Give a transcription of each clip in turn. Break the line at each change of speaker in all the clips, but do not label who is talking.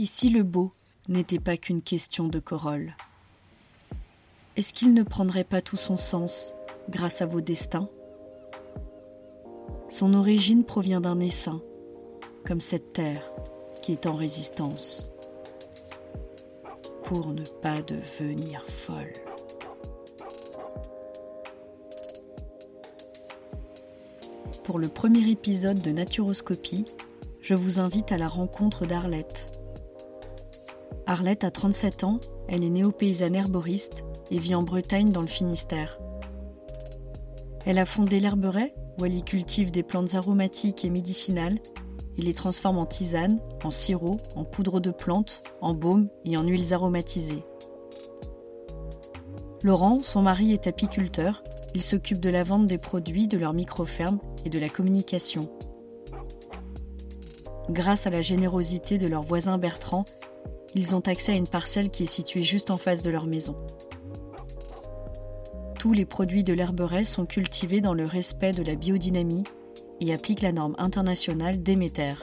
Ici le beau n'était pas qu'une question de corolle? Est-ce qu'il ne prendrait pas tout son sens grâce à vos destins? Son origine provient d'un essaim, comme cette terre qui est en résistance, pour ne pas devenir folle. Pour le premier épisode de Naturoscopie, je vous invite à la rencontre d'Arlette. Arlette a 37 ans, elle est néo-paysanne herboriste et vit en Bretagne dans le Finistère. Elle a fondé l'herberet où elle y cultive des plantes aromatiques et médicinales et les transforme en tisane, en sirop, en poudre de plantes, en baume et en huiles aromatisées. Laurent, son mari, est apiculteur. Il s'occupe de la vente des produits de leur micro-ferme et de la communication. Grâce à la générosité de leur voisin Bertrand, ils ont accès à une parcelle qui est située juste en face de leur maison. Tous les produits de l'herberet sont cultivés dans le respect de la biodynamie et appliquent la norme internationale Déméter.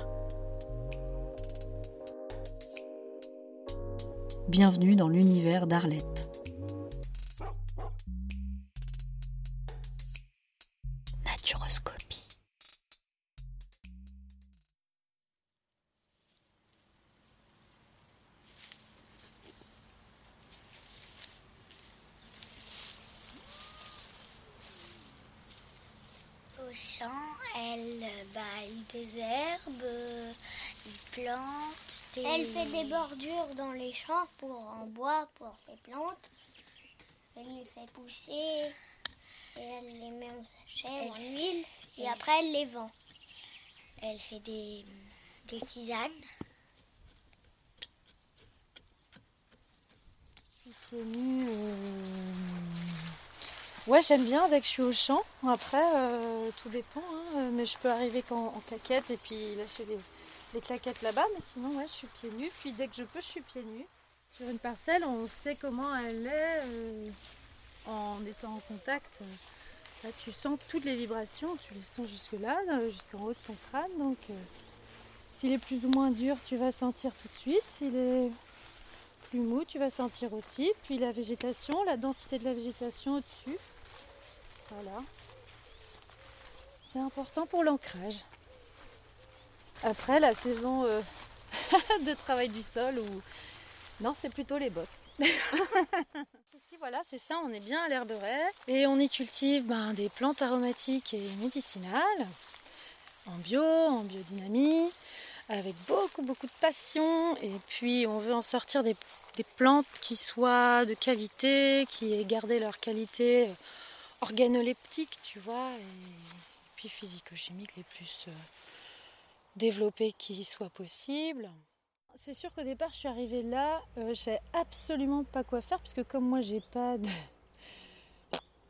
Bienvenue dans l'univers d'Arlette.
Des herbes, il plante des...
Elle fait des bordures dans les champs pour en bois pour ses plantes. Elle les fait pousser et elle les met en sachet, en huile et après elle les vend.
Elle fait des, des tisanes.
Pieds nus. Euh, Ouais, j'aime bien dès que je suis au champ. Après, euh, tout dépend. Hein. Euh, mais je peux arriver qu'en en claquette et puis lâcher les, claquettes là-bas. Mais sinon, ouais, je suis pieds nus. Puis dès que je peux, je suis pieds nus. Sur une parcelle, on sait comment elle est euh, en étant en contact. Là, tu sens toutes les vibrations. Tu les sens jusque-là, jusqu'en haut de ton crâne. Donc, s'il est plus ou moins dur, tu vas sentir tout de suite. S'il est plus mou, tu vas sentir aussi. Puis la végétation, la densité de la végétation au-dessus. Voilà. C'est important pour l'ancrage. Après, la saison euh, de travail du sol, ou non, c'est plutôt les bottes. Ici, voilà, c'est ça, on est bien à l'herberet. Et on y cultive ben, des plantes aromatiques et médicinales, en bio, en biodynamie, avec beaucoup, beaucoup de passion. Et puis, on veut en sortir des, des plantes qui soient de qualité, qui aient gardé leur qualité organoleptiques, tu vois, et puis physico-chimiques les plus euh, développés qui soient possibles. C'est sûr qu'au départ, je suis arrivée là, euh, je savais absolument pas quoi faire, puisque comme moi, j'ai pas de,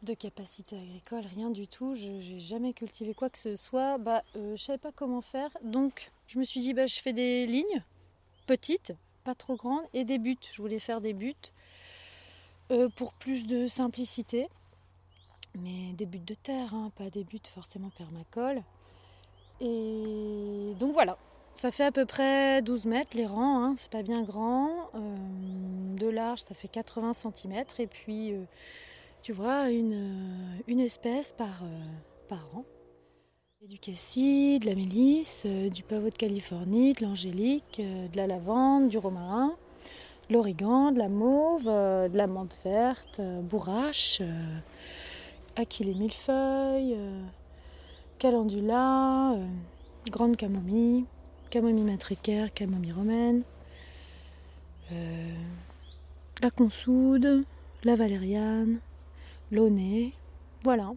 de capacité agricole, rien du tout, je n'ai jamais cultivé quoi que ce soit, bah, euh, je savais pas comment faire. Donc, je me suis dit, bah, je fais des lignes petites, pas trop grandes, et des buts. Je voulais faire des buts pour plus de simplicité mais des buts de terre, hein, pas des buts forcément permacole. Et donc voilà, ça fait à peu près 12 mètres les rangs, hein, c'est pas bien grand. Euh, de large, ça fait 80 cm. Et puis, euh, tu vois, une, euh, espèce par, par rang. Du cassis, de la mélisse, du pavot de Californie, de l'angélique, de la lavande, du romarin, de l'origan, de la mauve, de la menthe verte, bourrache les millefeuille, euh, calendula, euh, grande camomille, camomille matricaire, camomille romaine, euh, la consoude, la valériane, l'aunay, voilà.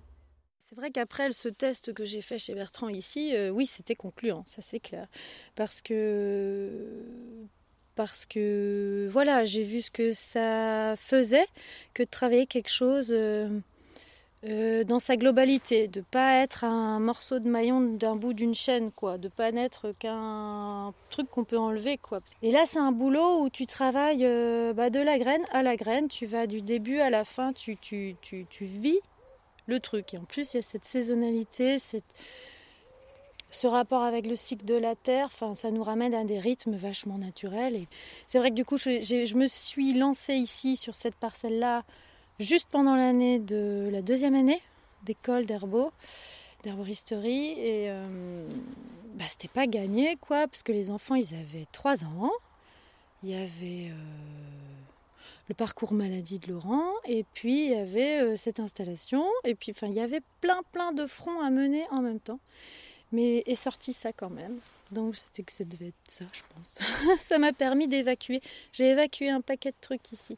C'est vrai qu'après ce test que j'ai fait chez Bertrand ici, oui, c'était concluant, ça c'est clair. Parce que parce que voilà, j'ai vu ce que ça faisait que de travailler quelque chose dans sa globalité, de pas être un morceau de maillon d'un bout d'une chaîne, quoi, de pas n'être qu'un truc qu'on peut enlever, quoi. Et là, c'est un boulot où tu travailles euh, bah, de la graine à la graine, tu vas du début à la fin, tu, tu, tu, vis le truc. Et en plus, il y a cette saisonnalité, ce rapport avec le cycle de la Terre, enfin, ça nous ramène à des rythmes vachement naturels. Et c'est vrai que du coup, je, je, me suis lancée ici sur cette parcelle-là juste pendant l'année de la deuxième année d'école d'herbo, d'herboristerie. Et euh, bah, c'était pas gagné, quoi, parce que les enfants, ils avaient 3 ans. Il y avait euh, le parcours maladie de Laurent, et puis il y avait euh, cette installation, et puis il y avait plein, plein de fronts à mener en même temps. Mais est sorti ça quand même. Donc c'était que ça devait être ça, je pense. ça m'a permis d'évacuer. J'ai évacué un paquet de trucs ici.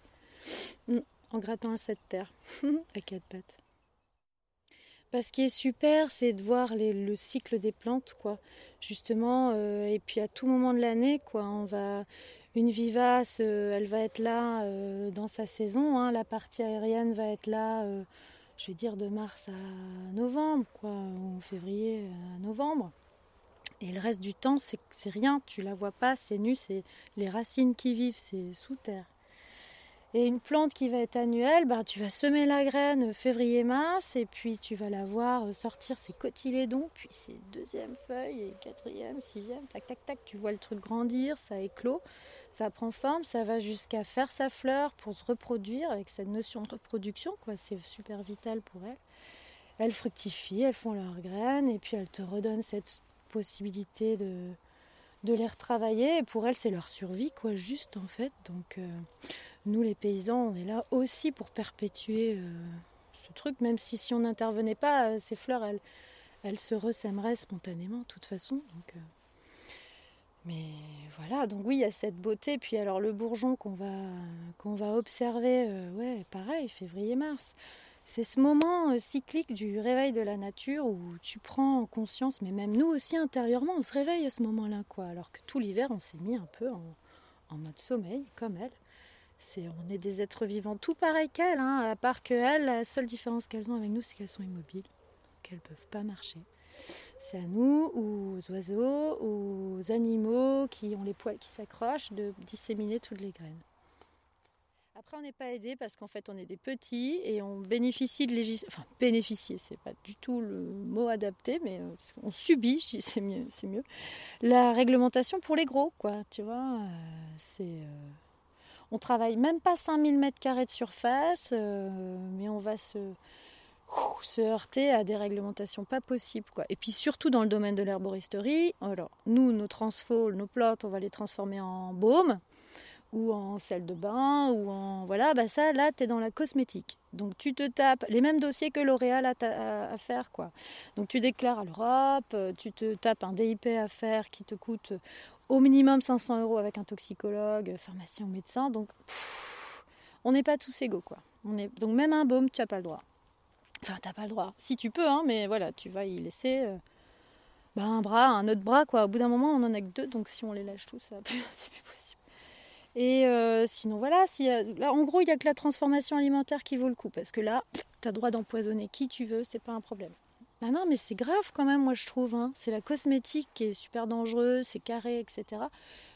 En grattant cette terre à quatre pattes. Bah, ce qui est super, c'est de voir le cycle des plantes, quoi. Justement, euh, et puis à tout moment de l'année, quoi. On va une vivace, euh, elle va être là euh, dans sa saison. Hein. La partie aérienne va être là, je vais dire de mars à novembre, quoi, ou février à novembre. Et le reste du temps, c'est rien. Tu la vois pas, c'est nu, c'est les racines qui vivent, c'est sous terre. Et une plante qui va être annuelle, bah, tu vas semer la graine février-mars et puis tu vas la voir sortir ses cotylédons, puis ses deuxième feuilles et quatrième, sixième, tac tac tac, tu vois le truc grandir, ça éclot, ça prend forme, ça va jusqu'à faire sa fleur pour se reproduire avec cette notion de reproduction, quoi, c'est super vital pour elles. Elles fructifient, elles font leurs graines et puis elles te redonnent cette possibilité de, de les retravailler. Et pour elles, c'est leur survie, quoi, juste en fait. Donc, euh, nous les paysans, on est là aussi pour perpétuer euh, ce truc, même si si on n'intervenait pas, euh, ces fleurs, elles, se ressèmeraient spontanément de toute façon. Donc, euh, mais voilà, donc oui, il y a cette beauté. Puis alors le bourgeon qu'on va, qu'on va observer, ouais, pareil, février-mars. C'est ce moment cyclique du réveil de la nature où tu prends conscience, mais même nous aussi intérieurement, on se réveille à ce moment-là, quoi. Alors que tout l'hiver, on s'est mis un peu en mode sommeil, comme elle on est des êtres vivants tout pareils qu'elles, hein, à part qu'elles, la seule différence qu'elles ont avec nous, c'est qu'elles sont immobiles, qu'elles ne peuvent pas marcher. C'est à nous, aux oiseaux, aux animaux qui ont les poils qui s'accrochent, de disséminer toutes les graines. Après, on n'est pas aidé parce qu'en fait, on est des petits et on bénéficie de législation. Enfin, bénéficier, c'est pas du tout le mot adapté, mais euh, on subit, c'est mieux, c'est mieux. La réglementation pour les gros, quoi. Tu vois, euh, c'est. Euh, on travaille même pas 5000 mètres carrés de surface, euh, mais on va se, heurter à des réglementations pas possibles. Quoi. Et puis surtout dans le domaine de l'herboristerie, alors nous, nos transfos, nos plantes, on va les transformer en baume ou en sel de bain ou en voilà bah ça là tu es dans la cosmétique donc tu te tapes les mêmes dossiers que L'Oréal a à, faire quoi donc tu déclares à l'Europe euh, tu te tapes un DIP à faire qui te coûte au minimum 500 euros avec un toxicologue, pharmacien ou médecin. Donc, on n'est pas tous égaux, quoi. On est... Donc, même un baume, tu n'as pas le droit. Enfin, tu n'as pas le droit. Si tu peux, hein, mais voilà, tu vas y laisser euh, bah, un bras, un autre bras, quoi. Au bout d'un moment, on en a que deux, donc si on les lâche tous, c'est plus possible. Et euh, sinon, voilà, si, là, en gros, il n'y a que la transformation alimentaire qui vaut le coup, parce que là, tu as droit d'empoisonner qui tu veux, c'est pas un problème. Ah non, mais c'est grave quand même, moi je trouve. Hein. C'est la cosmétique qui est super dangereuse, c'est carré, etc.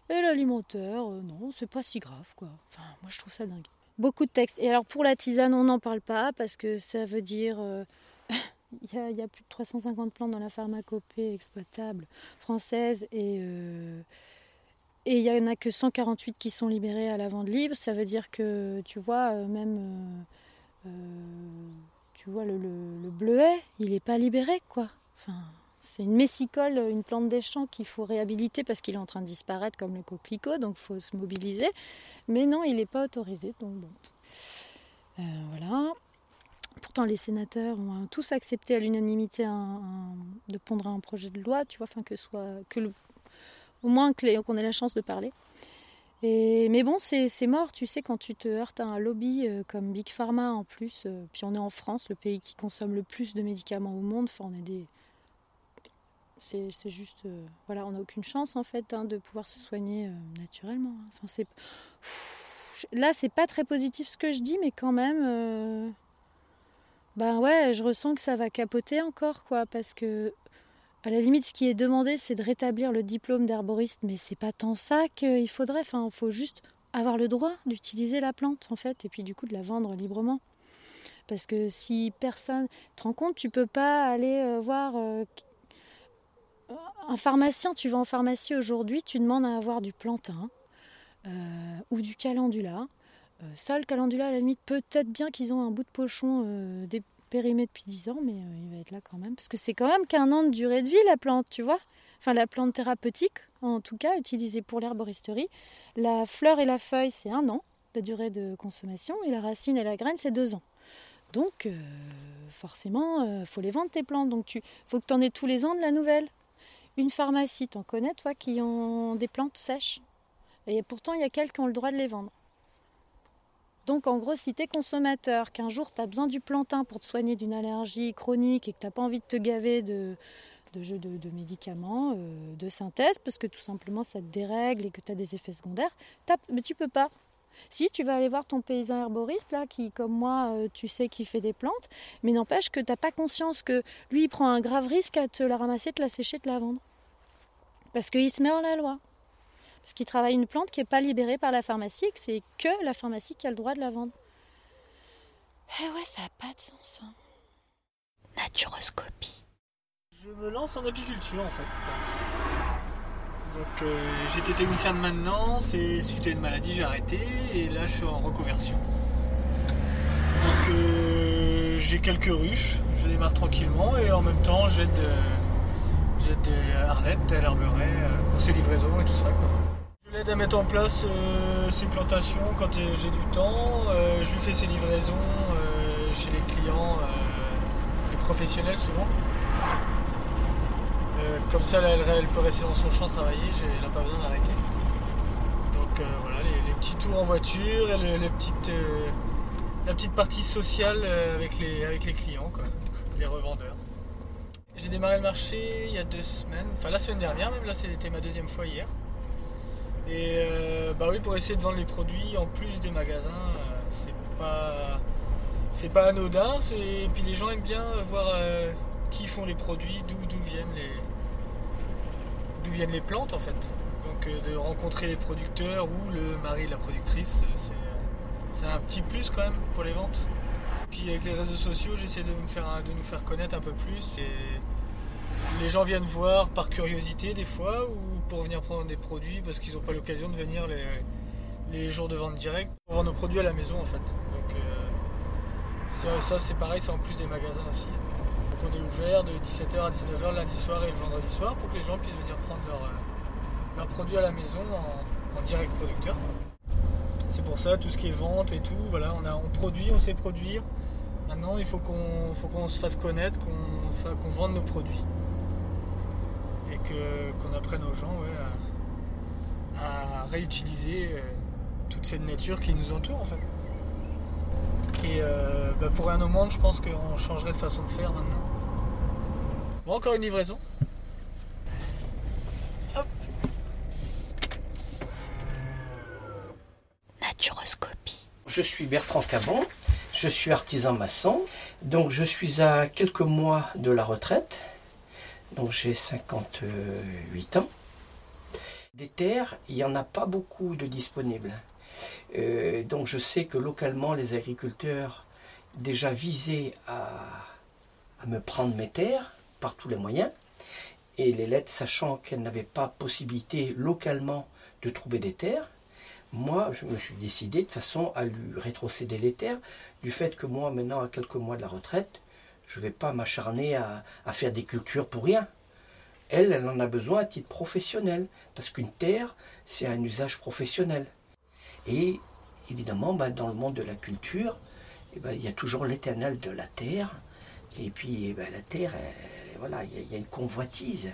Et l'alimentaire, euh, non, c'est pas si grave, quoi. Enfin, moi je trouve ça dingue. Beaucoup de textes. Et alors pour la tisane, on n'en parle pas parce que ça veut dire. Euh, il y, a plus de 350 plantes dans la pharmacopée exploitable française et. Euh, il n'y en a que 148 qui sont libérés à la vente libre. Ça veut dire que, tu vois, même tu vois, le, bleuet, il n'est pas libéré, quoi. C'est une messicole, une plante des champs qu'il faut réhabiliter parce qu'il est en train de disparaître comme le coquelicot, donc il faut se mobiliser. Mais non, il n'est pas autorisé, donc bon. Euh, voilà. Pourtant, les sénateurs ont tous accepté à l'unanimité de pondre un projet de loi, tu vois, enfin que soit que au moins qu'on ait la chance de parler mais bon, c'est mort, tu sais, quand tu te heurtes à un lobby euh, comme Big Pharma en plus, euh, puis on est en France, le pays qui consomme le plus de médicaments au monde, enfin, on est des... C'est juste... Euh, voilà, on n'a aucune chance en fait hein, de pouvoir se soigner naturellement. Hein. Enfin, c'est... Là, c'est pas très positif ce que je dis, mais quand même... Ben ouais, je ressens que ça va capoter encore, quoi, parce que à la limite, ce qui est demandé, c'est de rétablir le diplôme d'herboriste, mais c'est pas tant ça qu'il faudrait. Enfin, il faut juste avoir le droit d'utiliser la plante, en fait, et puis du coup de la vendre librement. Parce que si personne. Te rends compte, tu peux pas aller euh, voir. Euh, un pharmacien, tu vas en pharmacie aujourd'hui, tu demandes à avoir du plantain euh, ou du calendula. Ça, le calendula, à la limite, peut-être bien qu'ils ont un bout de pochon euh, dépérimé depuis 10 ans, mais il va être là quand même. Parce que c'est quand même qu'un an de durée de vie, la plante, tu vois. Enfin, la plante thérapeutique, en tout cas, utilisée pour l'herboristerie. La fleur et la feuille, c'est un an, la durée de consommation, et la racine et la graine, c'est deux ans. Donc, forcément, il faut les vendre tes plantes. Donc, il faut que tu en aies tous les ans de la nouvelle une pharmacie, t'en connais toi, qui ont des plantes sèches Et pourtant, il y a quelques qui ont le droit de les vendre. Donc en gros, si tu es consommateur, qu'un jour tu as besoin du plantain pour te soigner d'une allergie chronique et que tu n'as pas envie de te gaver de, de, de, médicaments, euh, de synthèse, parce que tout simplement ça te dérègle et que tu as des effets secondaires, mais tu peux pas. Si tu vas aller voir ton paysan herboriste, là, qui, comme moi, euh, tu sais qu'il fait des plantes, mais n'empêche que tu n'as pas conscience que lui, il prend un grave risque à te la ramasser, te la sécher, te la vendre. Parce qu'il se met hors la loi. Parce qu'il travaille une plante qui n'est pas libérée par la pharmacie, que c'est que la pharmacie qui a le droit de la vendre. Eh ouais, ça n'a pas de sens. Hein.
Naturoscopie.
Je me lance en apiculture en fait. Donc euh, j'étais technicien de maintenance et suite à une maladie j'ai arrêté et là je suis en reconversion. Donc euh, j'ai quelques ruches, je démarre tranquillement et en même temps j'aide euh, Arlette à l'herberet pour ses livraisons et tout ça. Je l'aide à mettre en place ses plantations quand j'ai du temps, je lui fais ses livraisons chez les clients, les professionnels souvent. Euh, comme ça, elle, peut rester dans son champ travailler, elle n'a pas besoin d'arrêter. Donc euh, voilà, les, petits tours en voiture et euh, la petite partie sociale avec les clients, les revendeurs. J'ai démarré le marché il y a deux semaines, enfin la semaine dernière même, là c'était ma deuxième fois hier. Et bah oui, pour essayer de vendre les produits en plus des magasins, c'est pas c'est pas anodin. Et puis les gens aiment bien voir qui font les produits, d'où viennent les, d'où viennent les plantes en fait. Donc euh, de rencontrer les producteurs ou le mari de la productrice, euh, c'est un petit plus quand même pour les ventes. Puis avec les réseaux sociaux, j'essaie de, me faire, de nous faire connaître un peu plus. Et les gens viennent voir par curiosité des fois ou pour venir prendre des produits parce qu'ils n'ont pas l'occasion de venir les, jours de vente directe pour vendre nos produits à la maison en fait. Donc euh, ça c'est pareil, c'est en plus des magasins aussi. Donc on est ouvert de 17h à 19h lundi soir et le vendredi soir pour que les gens puissent venir prendre leurs euh, produits à la maison en, direct producteur. C'est pour ça, tout ce qui est vente et tout, voilà, on, produit, on sait produire. Maintenant, il faut qu'on qu'on se fasse connaître, qu'on vende nos produits. Et qu'on apprenne aux gens à, réutiliser euh, toute cette nature qui nous entoure en fait. Et euh, bah, pour un au monde, je pense qu'on changerait de façon de faire maintenant. Bon, encore une livraison. Hop.
Naturoscopie.
Je suis Bertrand Cabon, je suis artisan maçon, donc je suis à quelques mois de la retraite, donc j'ai 58 ans. Des terres, il n'y en a pas beaucoup de disponibles. Euh, donc je sais que localement, les agriculteurs déjà visaient à, me prendre mes terres par tous les moyens. Et les lettres, sachant qu'elles n'avaient pas possibilité localement de trouver des terres, moi, je me suis décidé de façon à lui rétrocéder les terres, du fait que moi, maintenant, à quelques mois de la retraite, je ne vais pas m'acharner à, à, faire des cultures pour rien. Elle, elle en a besoin à titre professionnel, parce qu'une terre, c'est un usage professionnel. Et évidemment, bah, dans le monde de la culture, eh ben, il y a toujours l'éternel de la terre. Et puis eh ben, la terre, voilà, il y, a une convoitise.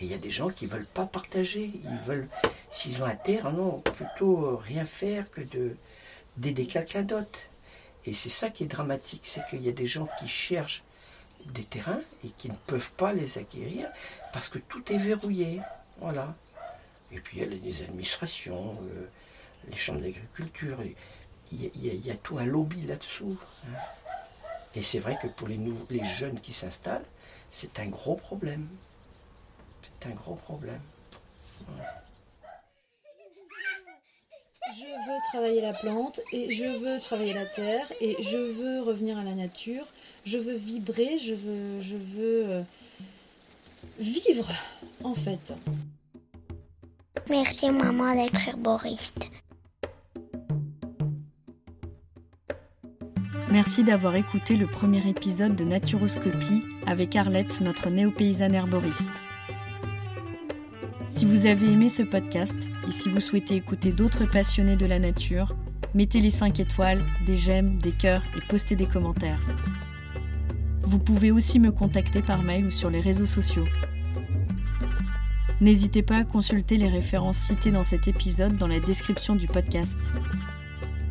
Et il y a des gens qui ne veulent pas partager. Ils veulent, s'ils ont la terre, non, plutôt rien faire que de d'aider quelqu'un d'autre. Et c'est ça qui est dramatique, c'est qu'il y a des gens qui cherchent des terrains et qui ne peuvent pas les acquérir parce que tout est verrouillé. Voilà. Et puis il y a les administrations, euh, les chambres d'agriculture. Il y, a tout un lobby là-dessous. Hein. Et c'est vrai que pour les, les jeunes qui s'installent, c'est un gros problème. C'est un gros problème.
Je veux travailler la plante et je veux travailler la terre et je veux revenir à la nature. Je veux vibrer, je veux, je veux, euh,
vivre, en fait.
Merci maman d'être herboriste.
Merci d'avoir écouté le premier épisode de Naturoscopie avec Arlette, notre néo-paysanne herboriste. Si vous avez aimé ce podcast et si vous souhaitez écouter d'autres passionnés de la nature, mettez les 5 étoiles, des j'aime, des cœurs et postez des commentaires. Vous pouvez aussi me contacter par mail ou sur les réseaux sociaux. N'hésitez pas à consulter les références citées dans cet épisode dans la description du podcast.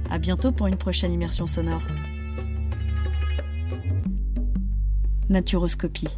À bientôt pour une prochaine immersion sonore. Naturoscopie.